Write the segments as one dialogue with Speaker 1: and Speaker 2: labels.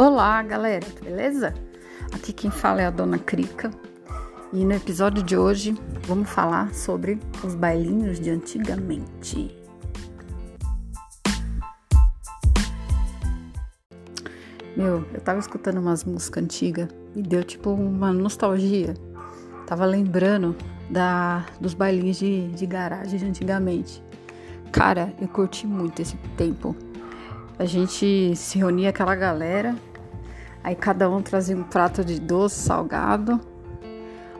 Speaker 1: Olá, galera, beleza? Aqui quem fala é a Dona Crica e no episódio de hoje vamos falar sobre os bailinhos de antigamente. Meu, eu tava escutando umas músicas antigas e deu tipo uma nostalgia. Tava lembrando da, dos bailinhos de, de garagem de antigamente. Cara, eu curti muito esse tempo. A gente se reunia aquela galera, aí cada um trazia um prato de doce, salgado.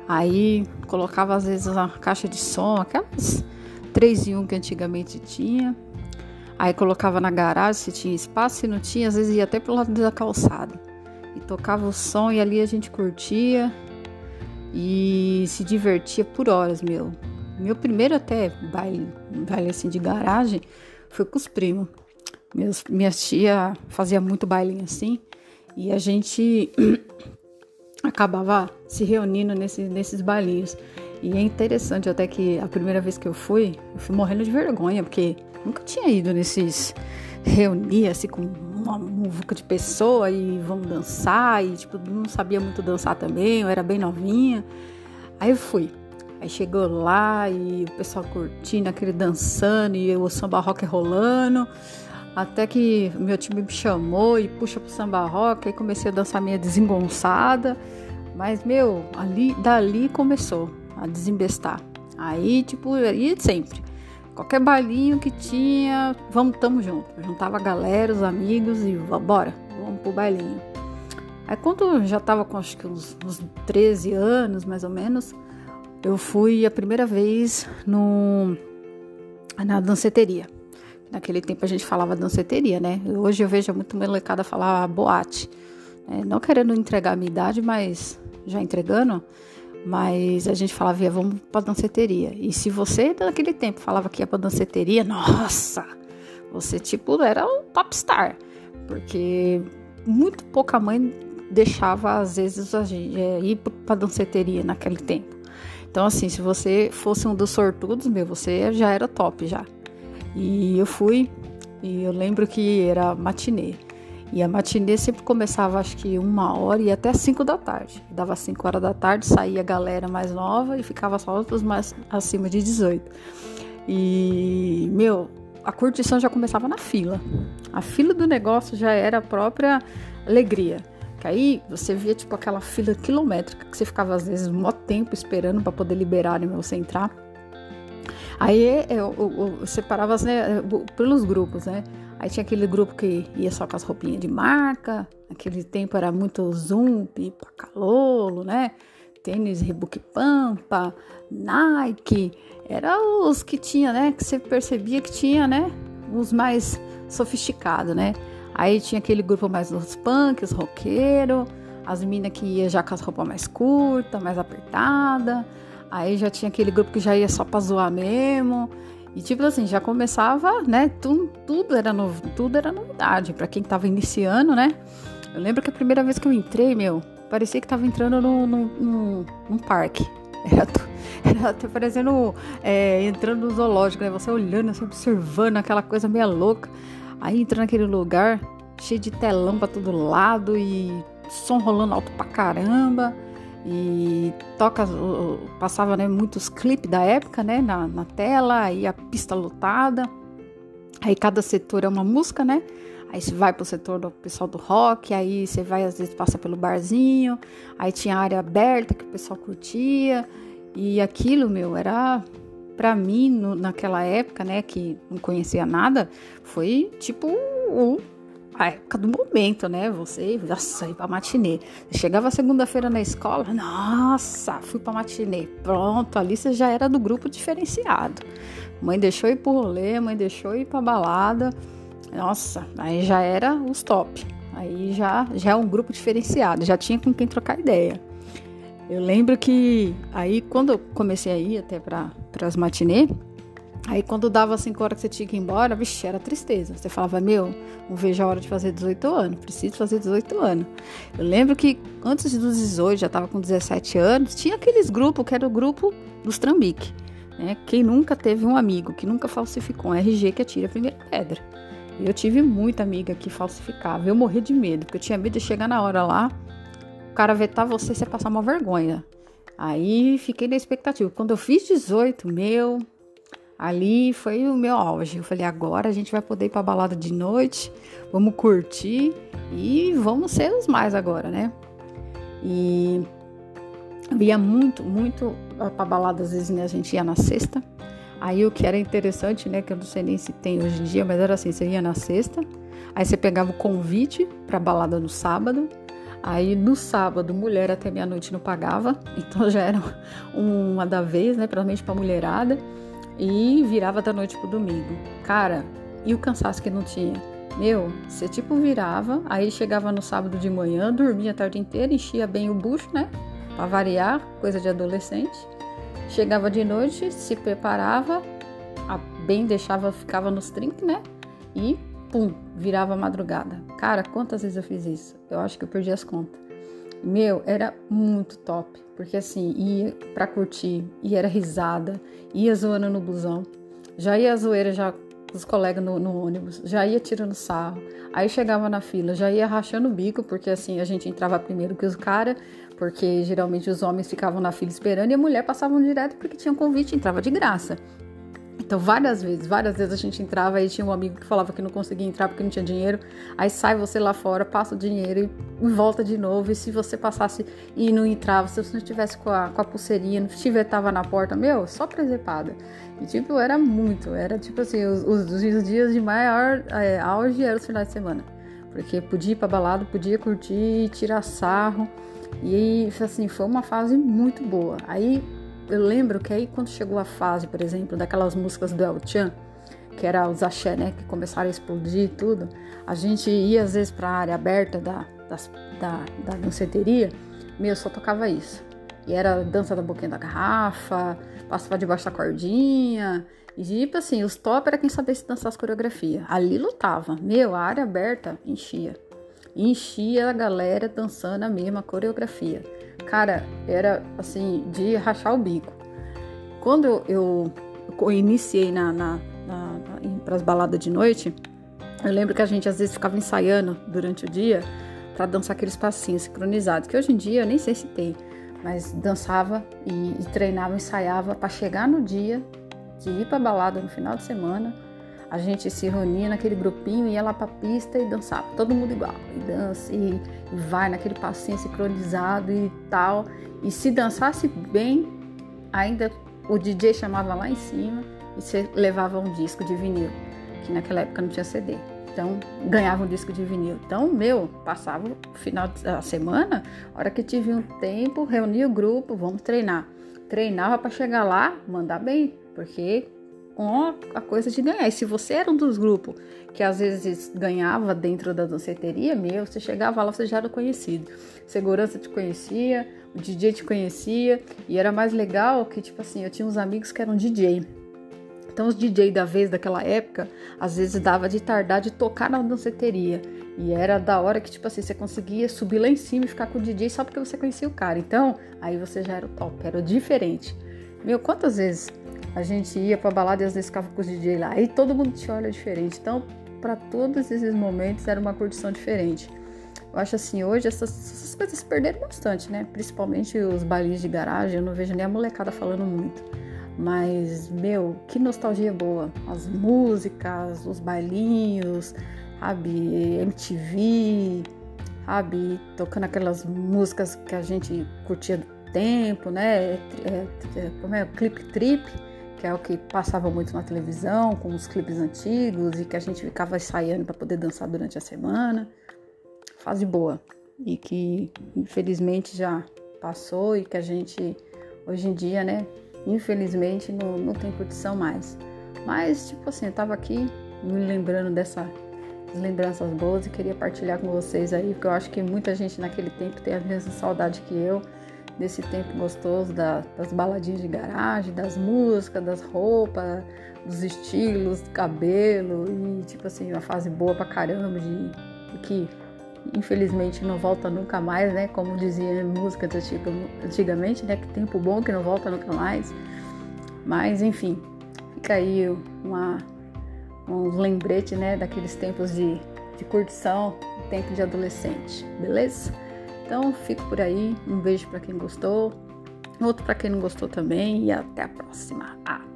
Speaker 1: Aí colocava às vezes uma caixa de som, aquelas 3 em 1 que antigamente tinha. Aí colocava na garagem se tinha espaço, se não tinha, às vezes ia até pro lado da calçada. E tocava o som e ali a gente curtia e se divertia por horas, meu. Meu primeiro até baile, baile assim de garagem foi com os primos. Minha tia fazia muito bailinho assim e a gente acabava se reunindo nesses, nesses bailinhos. E é interessante até que a primeira vez que eu fui, eu fui morrendo de vergonha, porque nunca tinha ido nesses reunir assim com uma muvuca de pessoa e vamos dançar e tipo, não sabia muito dançar também, eu era bem novinha. Aí eu fui. Aí chegou lá e o pessoal curtindo, aquele dançando e o samba rock rolando. Até que meu time me chamou e puxa pro samba rock, aí comecei a dançar meio desengonçada. Mas, meu, ali, dali começou a desembestar. Aí, tipo, ia sempre. Qualquer bailinho que tinha, vamos, tamo junto. juntava a galera, os amigos e bora, vamos pro bailinho. Aí quando eu já tava com acho que uns, uns 13 anos, mais ou menos, eu fui a primeira vez no, na danceteria. Naquele tempo a gente falava danceteria, né? Hoje eu vejo muito molecada falar boate. É, não querendo entregar a minha idade, mas já entregando, mas a gente falava, ia, vamos pra danceteria. E se você naquele tempo falava que ia pra danceteria, nossa, você tipo era o popstar. Porque muito pouca mãe deixava, às vezes, a gente é, ir pra danceteria naquele tempo. Então, assim, se você fosse um dos sortudos, meu, você já era top já. E eu fui, e eu lembro que era matinê. E a matinê sempre começava, acho que uma hora e até cinco da tarde. Dava cinco horas da tarde, saía a galera mais nova e ficava só os mais acima de 18. E, meu, a curtição já começava na fila. A fila do negócio já era a própria alegria. Que aí você via, tipo, aquela fila quilométrica que você ficava, às vezes, um tempo esperando para poder liberar liberarem você entrar. Aí eu, eu, eu separava né, pelos grupos, né? Aí tinha aquele grupo que ia só com as roupinhas de marca. Naquele tempo era muito Zump, Pacalolo, né? Tênis Reebok Pampa, Nike. Era os que tinha, né? Que você percebia que tinha, né? Os mais sofisticados, né? Aí tinha aquele grupo mais dos punks, roqueiro. As minas que ia já com as roupas mais curtas, mais apertada. Aí já tinha aquele grupo que já ia só pra zoar mesmo. E tipo assim, já começava, né? Tudo, tudo era novo, tudo era novidade para quem tava iniciando, né? Eu lembro que a primeira vez que eu entrei, meu, parecia que tava entrando num, num parque. Era, era até parecendo é, entrando no zoológico, né? Você olhando, assim, observando aquela coisa meio louca. Aí entra naquele lugar cheio de telão pra todo lado e som rolando alto pra caramba e toca, passava né, muitos clipes da época né, na, na tela, aí a pista lotada, aí cada setor é uma música, né? Aí você vai pro setor do pessoal do rock, aí você vai, às vezes passa pelo barzinho, aí tinha área aberta que o pessoal curtia, e aquilo, meu, era para mim, no, naquela época, né, que não conhecia nada, foi tipo o a época do momento, né? Você, nossa, ir pra matinê. chegava segunda-feira na escola, nossa, fui pra matinê. Pronto, ali você já era do grupo diferenciado. Mãe deixou ir pro rolê, mãe deixou ir pra balada. Nossa, aí já era os top. Aí já, já é um grupo diferenciado, já tinha com quem trocar ideia. Eu lembro que aí quando eu comecei a ir até para as matinê, Aí quando dava 5 horas que você tinha que ir embora, vixe, era tristeza. Você falava, meu, não vejo a hora de fazer 18 anos, preciso fazer 18 anos. Eu lembro que antes dos 18, já estava com 17 anos, tinha aqueles grupos que era o grupo dos trambique. Né? Quem nunca teve um amigo que nunca falsificou um RG que atira a primeira pedra. Eu tive muita amiga que falsificava. Eu morri de medo, porque eu tinha medo de chegar na hora lá, o cara vetar você e você passar uma vergonha. Aí fiquei na expectativa. Quando eu fiz 18, meu, ali foi o meu auge. Eu falei, agora a gente vai poder ir pra balada de noite, vamos curtir e vamos ser os mais agora, né? E ia muito, muito pra balada, às vezes né, a gente ia na sexta. Aí o que era interessante, né, que eu não sei nem se tem hoje em dia, mas era assim, você ia na sexta, aí você pegava o convite pra balada no sábado, Aí no sábado, mulher até meia-noite não pagava, então já era uma da vez, né? Provavelmente pra mulherada e virava da noite pro domingo. Cara, e o cansaço que não tinha? Meu, você tipo virava, aí chegava no sábado de manhã, dormia a tarde inteira, enchia bem o bucho, né? Pra variar, coisa de adolescente. Chegava de noite, se preparava, bem deixava, ficava nos trinques, né? E pum, virava madrugada. Cara, quantas vezes eu fiz isso? Eu acho que eu perdi as contas. Meu, era muito top. Porque assim, ia pra curtir, e era risada, ia zoando no busão, já ia zoeira já com os colegas no, no, ônibus, já ia tirando sarro. Aí chegava na fila, já ia rachando o bico, porque assim, a gente entrava primeiro que os caras, porque geralmente os homens ficavam na fila esperando e a mulher passavam direto porque tinha um convite, entrava de graça. Então, várias vezes, várias vezes a gente entrava e tinha um amigo que falava que não conseguia entrar porque não tinha dinheiro. Aí sai você lá fora, passa o dinheiro e volta de novo. E se você passasse e não entrava, se você não estivesse com a, com a pulseirinha, não estiver, tava na porta, meu, só presepada. E tipo, era muito, era tipo assim, os, os, os dias de maior é, auge eram os finais de semana. Porque podia ir pra balada, podia curtir, tirar sarro. E assim, foi uma fase muito boa. Aí eu lembro que aí quando chegou a fase, por exemplo, daquelas músicas do El Chan, que era os axé, né, que começaram a explodir e tudo, a gente ia às vezes para a área aberta da, das, da, da danceteria, meu, só tocava isso. E era dança da boquinha da garrafa, passava debaixo da cordinha. E tipo assim, os top era quem sabia se dançar as coreografias. Ali lutava. Meu, a área aberta enchia. Enchia a galera dançando a mesma coreografia. Cara, era assim, de rachar o bico. Quando eu, eu, eu iniciei na, na, na para as baladas de noite, eu lembro que a gente às vezes ficava ensaiando durante o dia para dançar aqueles passinhos sincronizados, que hoje em dia eu nem sei se tem, mas dançava e, e treinava, ensaiava para chegar no dia de ir para balada no final de semana a gente se reunia naquele grupinho, ia lá pra pista e dançava, todo mundo igual, e dança, e, e vai naquele passinho sincronizado e tal. E se dançasse bem, ainda o DJ chamava lá em cima e você levava um disco de vinil, que naquela época não tinha CD. Então, ganhava um disco de vinil. Então, meu, passava o final da semana, hora que tive um tempo, reunia o grupo, vamos treinar. Treinava para chegar lá, mandar bem, porque com a coisa de ganhar. E se você era um dos grupos que às vezes ganhava dentro da danceteria, meu, você chegava lá, você já era conhecido. Segurança te conhecia, o DJ te conhecia, e era mais legal que, tipo assim, eu tinha uns amigos que eram DJ. Então, os DJ da vez daquela época, às vezes dava de tardar de tocar na danceteria. E era da hora que, tipo assim, você conseguia subir lá em cima e ficar com o DJ só porque você conhecia o cara. Então, aí você já era o top, era o diferente. Meu, quantas vezes a gente ia pra balada e às vezes ficava com os DJ lá. E todo mundo te olha diferente. Então, para todos esses momentos era uma curtição diferente. Eu acho assim, hoje essas, essas, coisas se perderam bastante, né? Principalmente os bailinhos de garagem, eu não vejo nem a molecada falando muito. Mas, meu, que nostalgia boa. As músicas, os bailinhos, sabe? MTV, sabe? Tocando aquelas músicas que a gente curtia do tempo, né? É, é, é como é? Clip Trip que é o que passava muito na televisão, com os clipes antigos e que a gente ficava ensaiando para poder dançar durante a semana. Fase boa e que infelizmente já passou e que a gente hoje em dia, né, infelizmente não, não tem condição mais. Mas, tipo assim, eu tava aqui me lembrando dessas lembranças boas e queria partilhar com vocês aí, porque eu acho que muita gente naquele tempo tem a mesma saudade que eu desse tempo gostoso da, das baladinhas de garagem, das músicas, das roupas, dos estilos, do cabelo e tipo assim, uma fase boa pra caramba de, de que infelizmente não volta nunca mais, né? Como dizia música antigamente, né? Que tempo bom que não volta nunca mais. Mas enfim, fica aí uma, uns lembretes, né, daqueles tempos de, de curtição, tempo de adolescente, beleza? Então fico por aí, um beijo para quem gostou, outro para quem não gostou também e até a próxima. Ah.